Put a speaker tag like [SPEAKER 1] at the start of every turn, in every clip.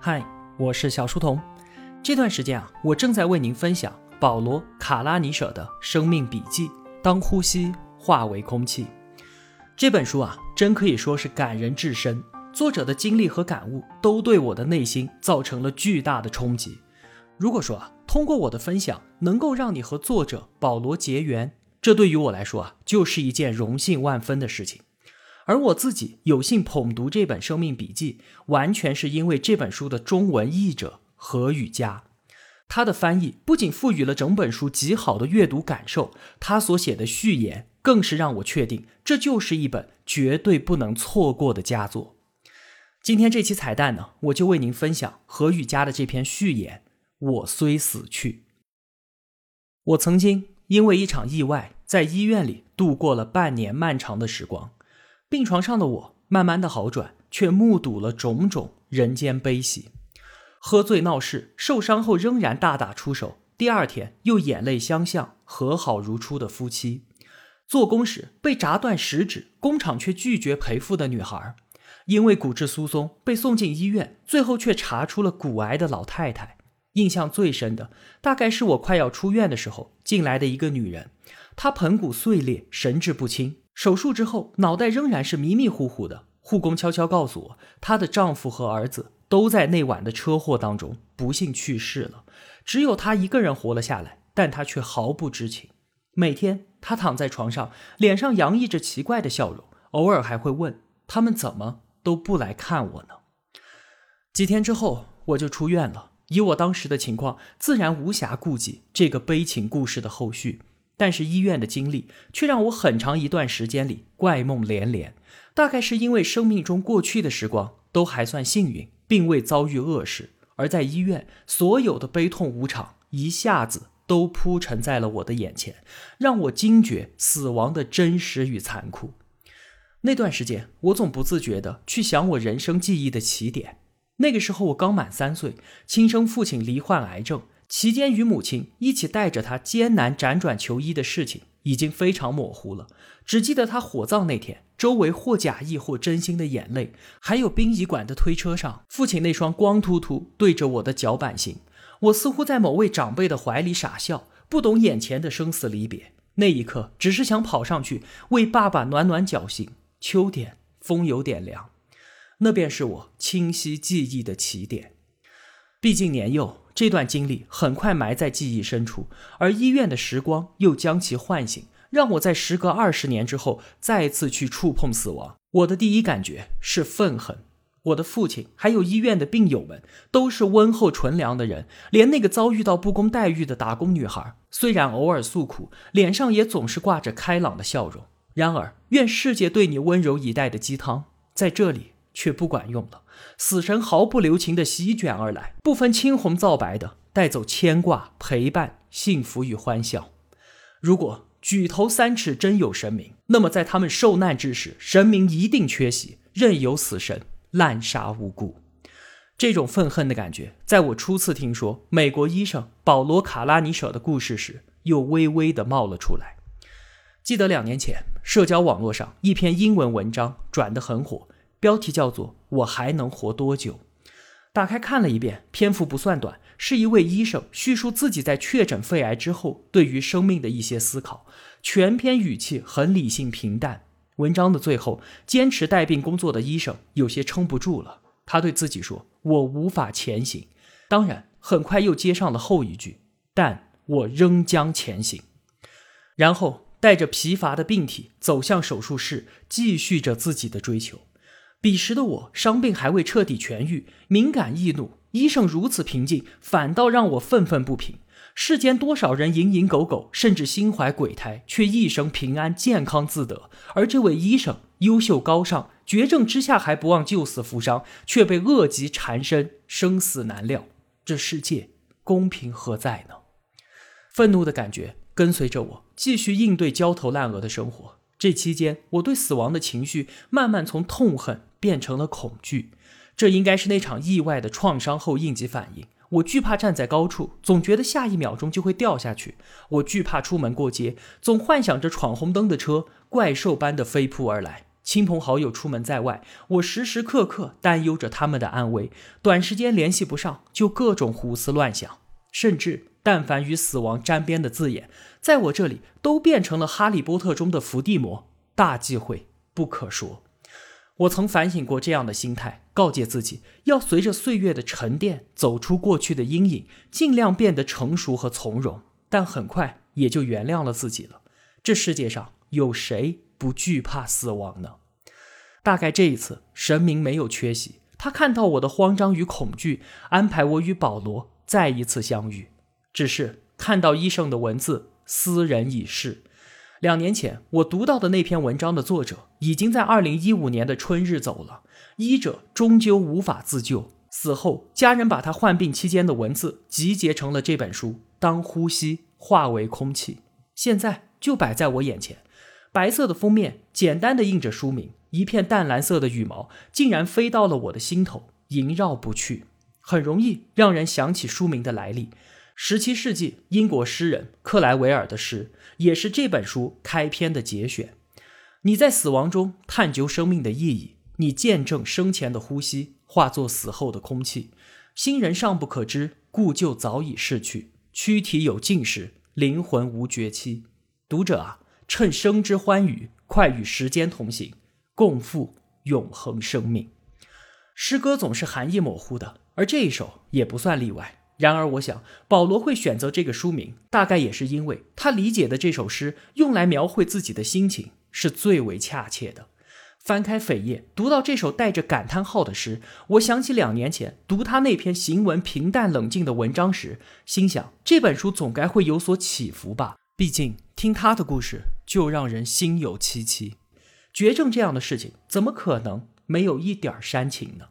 [SPEAKER 1] 嗨，我是小书童。这段时间啊，我正在为您分享保罗·卡拉尼舍的生命笔记《当呼吸化为空气》这本书啊，真可以说是感人至深。作者的经历和感悟都对我的内心造成了巨大的冲击。如果说啊，通过我的分享能够让你和作者保罗结缘，这对于我来说啊，就是一件荣幸万分的事情。而我自己有幸捧读这本生命笔记，完全是因为这本书的中文译者何雨佳，他的翻译不仅赋予了整本书极好的阅读感受，他所写的序言更是让我确定这就是一本绝对不能错过的佳作。今天这期彩蛋呢，我就为您分享何雨佳的这篇序言。我虽死去，我曾经因为一场意外在医院里度过了半年漫长的时光。病床上的我慢慢的好转，却目睹了种种人间悲喜。喝醉闹事，受伤后仍然大打出手，第二天又眼泪相向，和好如初的夫妻。做工时被砸断食指，工厂却拒绝赔付的女孩。因为骨质疏松被送进医院，最后却查出了骨癌的老太太。印象最深的，大概是我快要出院的时候进来的一个女人，她盆骨碎裂，神志不清。手术之后，脑袋仍然是迷迷糊糊的。护工悄悄告诉我，她的丈夫和儿子都在那晚的车祸当中不幸去世了，只有她一个人活了下来，但她却毫不知情。每天，她躺在床上，脸上洋溢着奇怪的笑容，偶尔还会问他们怎么都不来看我呢？几天之后，我就出院了。以我当时的情况，自然无暇顾及这个悲情故事的后续。但是医院的经历却让我很长一段时间里怪梦连连，大概是因为生命中过去的时光都还算幸运，并未遭遇恶事，而在医院所有的悲痛无常一下子都铺陈在了我的眼前，让我惊觉死亡的真实与残酷。那段时间，我总不自觉地去想我人生记忆的起点。那个时候我刚满三岁，亲生父亲罹患癌症。期间与母亲一起带着他艰难辗转求医的事情已经非常模糊了，只记得他火葬那天，周围或假意或真心的眼泪，还有殡仪馆的推车上父亲那双光秃秃对着我的脚板心。我似乎在某位长辈的怀里傻笑，不懂眼前的生死离别。那一刻，只是想跑上去为爸爸暖暖脚心。秋天，风有点凉，那便是我清晰记忆的起点。毕竟年幼。这段经历很快埋在记忆深处，而医院的时光又将其唤醒，让我在时隔二十年之后再次去触碰死亡。我的第一感觉是愤恨。我的父亲还有医院的病友们都是温厚纯良的人，连那个遭遇到不公待遇的打工女孩，虽然偶尔诉苦，脸上也总是挂着开朗的笑容。然而，愿世界对你温柔以待的鸡汤，在这里。却不管用了，死神毫不留情地席卷而来，不分青红皂白的带走牵挂、陪伴、幸福与欢笑。如果举头三尺真有神明，那么在他们受难之时，神明一定缺席，任由死神滥杀无辜。这种愤恨的感觉，在我初次听说美国医生保罗·卡拉尼舍的故事时，又微微地冒了出来。记得两年前，社交网络上一篇英文文章转得很火。标题叫做“我还能活多久”。打开看了一遍，篇幅不算短，是一位医生叙述自己在确诊肺癌之后对于生命的一些思考。全篇语气很理性平淡。文章的最后，坚持带病工作的医生有些撑不住了，他对自己说：“我无法前行。”当然，很快又接上了后一句：“但我仍将前行。”然后带着疲乏的病体走向手术室，继续着自己的追求。彼时的我，伤病还未彻底痊愈，敏感易怒。医生如此平静，反倒让我愤愤不平。世间多少人蝇营狗苟，甚至心怀鬼胎，却一生平安健康自得。而这位医生优秀高尚，绝症之下还不忘救死扶伤，却被恶疾缠身，生死难料。这世界公平何在呢？愤怒的感觉跟随着我，继续应对焦头烂额的生活。这期间，我对死亡的情绪慢慢从痛恨变成了恐惧。这应该是那场意外的创伤后应激反应。我惧怕站在高处，总觉得下一秒钟就会掉下去；我惧怕出门过街，总幻想着闯红灯的车怪兽般的飞扑而来。亲朋好友出门在外，我时时刻刻担忧着他们的安危。短时间联系不上，就各种胡思乱想，甚至但凡与死亡沾边的字眼，在我这里都变成了《哈利波特》中的伏地魔。大忌讳，不可说。我曾反省过这样的心态，告诫自己要随着岁月的沉淀，走出过去的阴影，尽量变得成熟和从容。但很快也就原谅了自己了。这世界上有谁不惧怕死亡呢？大概这一次，神明没有缺席，他看到我的慌张与恐惧，安排我与保罗再一次相遇。只是看到医生的文字，斯人已逝。两年前我读到的那篇文章的作者，已经在二零一五年的春日走了。医者终究无法自救，死后家人把他患病期间的文字集结成了这本书。当呼吸化为空气，现在就摆在我眼前。白色的封面，简单的印着书名。一片淡蓝色的羽毛，竟然飞到了我的心头，萦绕不去。很容易让人想起书名的来历。十七世纪英国诗人克莱维尔的诗，也是这本书开篇的节选。你在死亡中探究生命的意义，你见证生前的呼吸化作死后的空气。新人尚不可知，故旧早已逝去。躯体有尽时，灵魂无绝期。读者啊，趁生之欢愉，快与时间同行，共赴永恒生命。诗歌总是含义模糊的，而这一首也不算例外。然而，我想保罗会选择这个书名，大概也是因为他理解的这首诗用来描绘自己的心情是最为恰切的。翻开扉页，读到这首带着感叹号的诗，我想起两年前读他那篇行文平淡冷静的文章时，心想这本书总该会有所起伏吧。毕竟听他的故事就让人心有戚戚。绝症这样的事情，怎么可能没有一点煽情呢？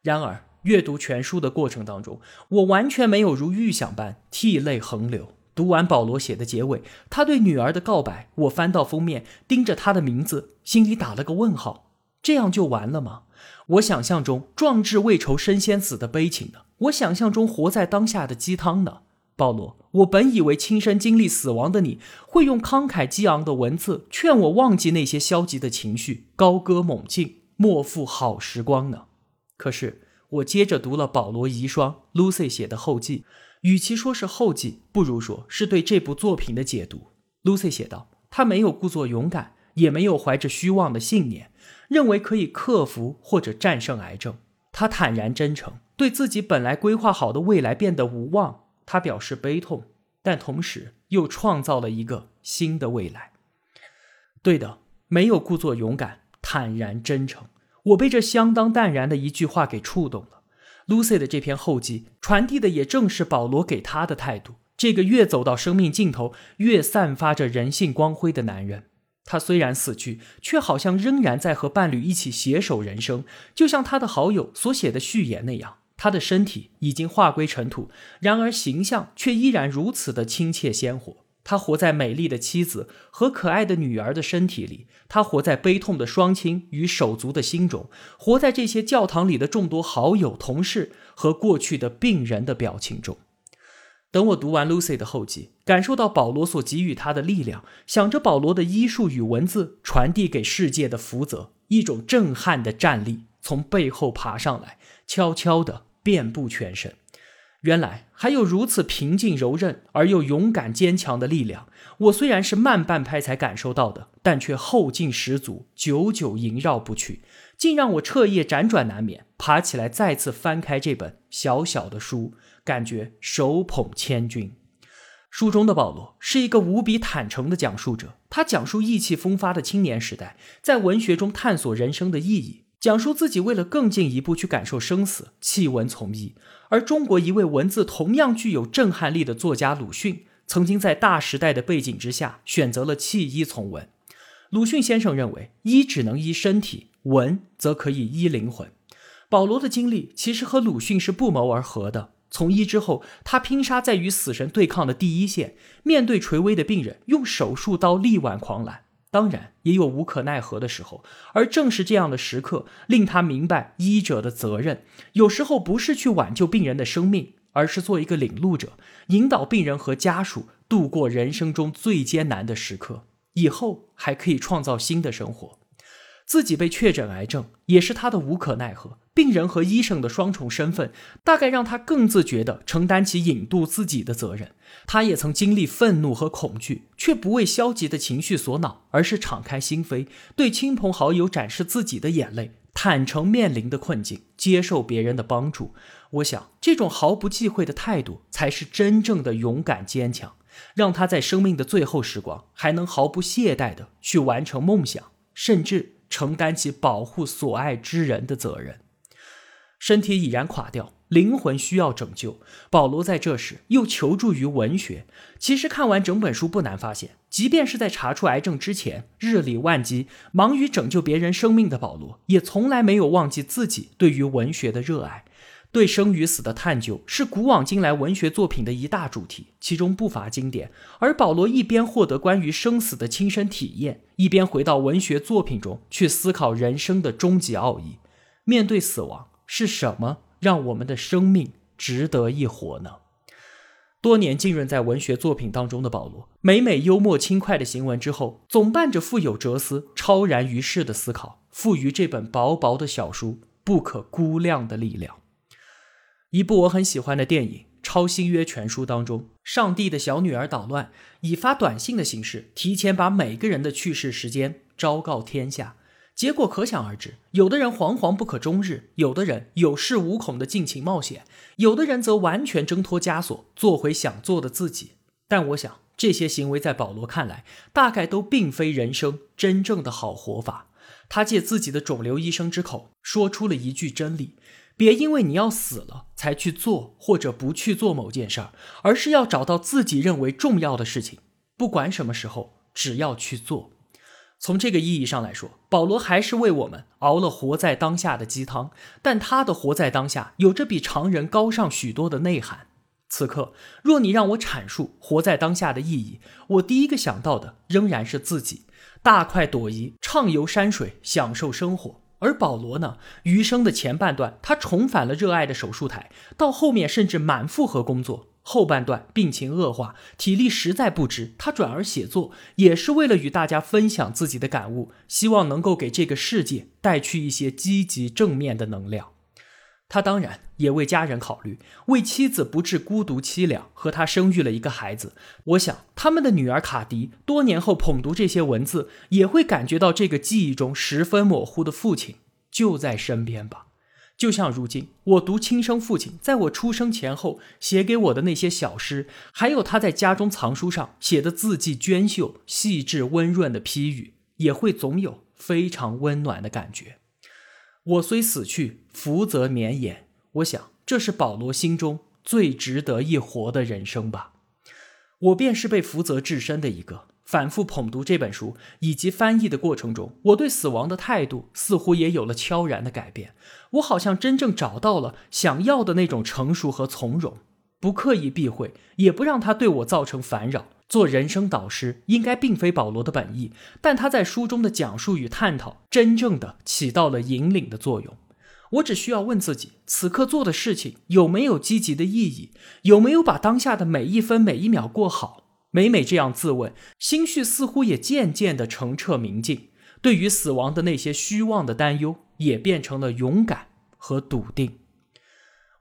[SPEAKER 1] 然而。阅读全书的过程当中，我完全没有如预想般涕泪横流。读完保罗写的结尾，他对女儿的告白，我翻到封面，盯着他的名字，心里打了个问号。这样就完了吗？我想象中壮志未酬身先死的悲情呢？我想象中活在当下的鸡汤呢？保罗，我本以为亲身经历死亡的你会用慷慨激昂的文字劝我忘记那些消极的情绪，高歌猛进，莫负好时光呢。可是。我接着读了保罗遗孀 Lucy 写的后记，与其说是后记，不如说是对这部作品的解读。Lucy 写道：“他没有故作勇敢，也没有怀着虚妄的信念，认为可以克服或者战胜癌症。他坦然真诚，对自己本来规划好的未来变得无望。他表示悲痛，但同时又创造了一个新的未来。对的，没有故作勇敢，坦然真诚。”我被这相当淡然的一句话给触动了。Lucy 的这篇后记传递的也正是保罗给她的态度。这个越走到生命尽头，越散发着人性光辉的男人，他虽然死去，却好像仍然在和伴侣一起携手人生。就像他的好友所写的序言那样，他的身体已经化归尘土，然而形象却依然如此的亲切鲜活。他活在美丽的妻子和可爱的女儿的身体里，他活在悲痛的双亲与手足的心中，活在这些教堂里的众多好友、同事和过去的病人的表情中。等我读完 Lucy 的后记，感受到保罗所给予他的力量，想着保罗的医术与文字传递给世界的福泽，一种震撼的战力从背后爬上来，悄悄地遍布全身。原来还有如此平静柔韧而又勇敢坚强的力量。我虽然是慢半拍才感受到的，但却后劲十足，久久萦绕不去，竟让我彻夜辗转难眠。爬起来再次翻开这本小小的书，感觉手捧千钧。书中的保罗是一个无比坦诚的讲述者，他讲述意气风发的青年时代，在文学中探索人生的意义。讲述自己为了更进一步去感受生死，弃文从医。而中国一位文字同样具有震撼力的作家鲁迅，曾经在大时代的背景之下选择了弃医从文。鲁迅先生认为，医只能医身体，文则可以医灵魂。保罗的经历其实和鲁迅是不谋而合的。从医之后，他拼杀在与死神对抗的第一线，面对垂危的病人，用手术刀力挽狂澜。当然也有无可奈何的时候，而正是这样的时刻，令他明白医者的责任。有时候不是去挽救病人的生命，而是做一个领路者，引导病人和家属度过人生中最艰难的时刻，以后还可以创造新的生活。自己被确诊癌症也是他的无可奈何。病人和医生的双重身份，大概让他更自觉地承担起引渡自己的责任。他也曾经历愤怒和恐惧，却不为消极的情绪所恼，而是敞开心扉，对亲朋好友展示自己的眼泪，坦诚面临的困境，接受别人的帮助。我想，这种毫不忌讳的态度，才是真正的勇敢坚强，让他在生命的最后时光，还能毫不懈怠地去完成梦想，甚至。承担起保护所爱之人的责任，身体已然垮掉，灵魂需要拯救。保罗在这时又求助于文学。其实看完整本书，不难发现，即便是在查出癌症之前，日理万机、忙于拯救别人生命的保罗，也从来没有忘记自己对于文学的热爱。对生与死的探究是古往今来文学作品的一大主题，其中不乏经典。而保罗一边获得关于生死的亲身体验，一边回到文学作品中去思考人生的终极奥义。面对死亡，是什么让我们的生命值得一活呢？多年浸润在文学作品当中的保罗，每每幽默轻快的行文之后，总伴着富有哲思、超然于世的思考，赋予这本薄薄的小书不可估量的力量。一部我很喜欢的电影《超新约全书》当中，上帝的小女儿捣乱，以发短信的形式提前把每个人的去世时间昭告天下，结果可想而知。有的人惶惶不可终日，有的人有恃无恐的尽情冒险，有的人则完全挣脱枷锁，做回想做的自己。但我想，这些行为在保罗看来，大概都并非人生真正的好活法。他借自己的肿瘤医生之口，说出了一句真理。别因为你要死了才去做或者不去做某件事儿，而是要找到自己认为重要的事情，不管什么时候，只要去做。从这个意义上来说，保罗还是为我们熬了活在当下的鸡汤，但他的活在当下有着比常人高尚许多的内涵。此刻，若你让我阐述活在当下的意义，我第一个想到的仍然是自己，大快朵颐，畅游山水，享受生活。而保罗呢？余生的前半段，他重返了热爱的手术台，到后面甚至满负荷工作；后半段病情恶化，体力实在不支，他转而写作，也是为了与大家分享自己的感悟，希望能够给这个世界带去一些积极正面的能量。他当然也为家人考虑，为妻子不致孤独凄凉，和他生育了一个孩子。我想，他们的女儿卡迪多年后捧读这些文字，也会感觉到这个记忆中十分模糊的父亲就在身边吧。就像如今我读亲生父亲在我出生前后写给我的那些小诗，还有他在家中藏书上写的字迹娟秀、细致温润的批语，也会总有非常温暖的感觉。我虽死去，福泽绵延。我想，这是保罗心中最值得一活的人生吧。我便是被福泽至深的一个。反复捧读这本书以及翻译的过程中，我对死亡的态度似乎也有了悄然的改变。我好像真正找到了想要的那种成熟和从容，不刻意避讳，也不让他对我造成烦扰。做人生导师应该并非保罗的本意，但他在书中的讲述与探讨，真正的起到了引领的作用。我只需要问自己：此刻做的事情有没有积极的意义？有没有把当下的每一分每一秒过好？每每这样自问，心绪似乎也渐渐的澄澈明净。对于死亡的那些虚妄的担忧，也变成了勇敢和笃定。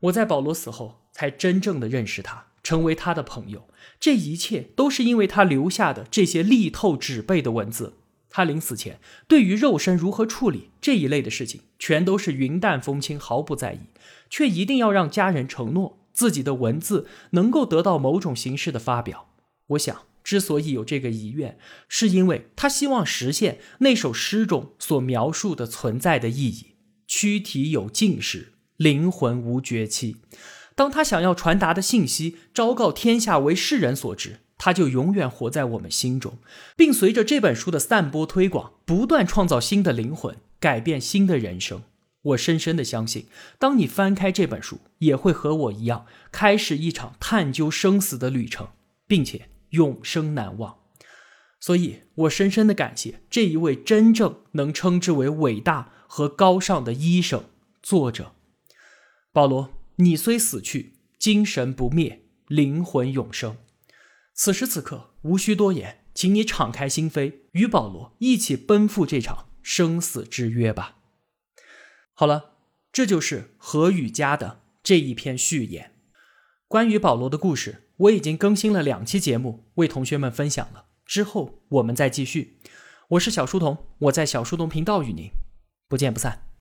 [SPEAKER 1] 我在保罗死后，才真正的认识他。成为他的朋友，这一切都是因为他留下的这些力透纸背的文字。他临死前对于肉身如何处理这一类的事情，全都是云淡风轻，毫不在意，却一定要让家人承诺自己的文字能够得到某种形式的发表。我想，之所以有这个遗愿，是因为他希望实现那首诗中所描述的存在的意义：躯体有尽时，灵魂无绝期。当他想要传达的信息昭告天下为世人所知，他就永远活在我们心中，并随着这本书的散播推广，不断创造新的灵魂，改变新的人生。我深深的相信，当你翻开这本书，也会和我一样，开始一场探究生死的旅程，并且永生难忘。所以，我深深的感谢这一位真正能称之为伟大和高尚的医生——作者保罗。你虽死去，精神不灭，灵魂永生。此时此刻，无需多言，请你敞开心扉，与保罗一起奔赴这场生死之约吧。好了，这就是何雨佳的这一篇序言。关于保罗的故事，我已经更新了两期节目，为同学们分享了。之后我们再继续。我是小书童，我在小书童频道与您不见不散。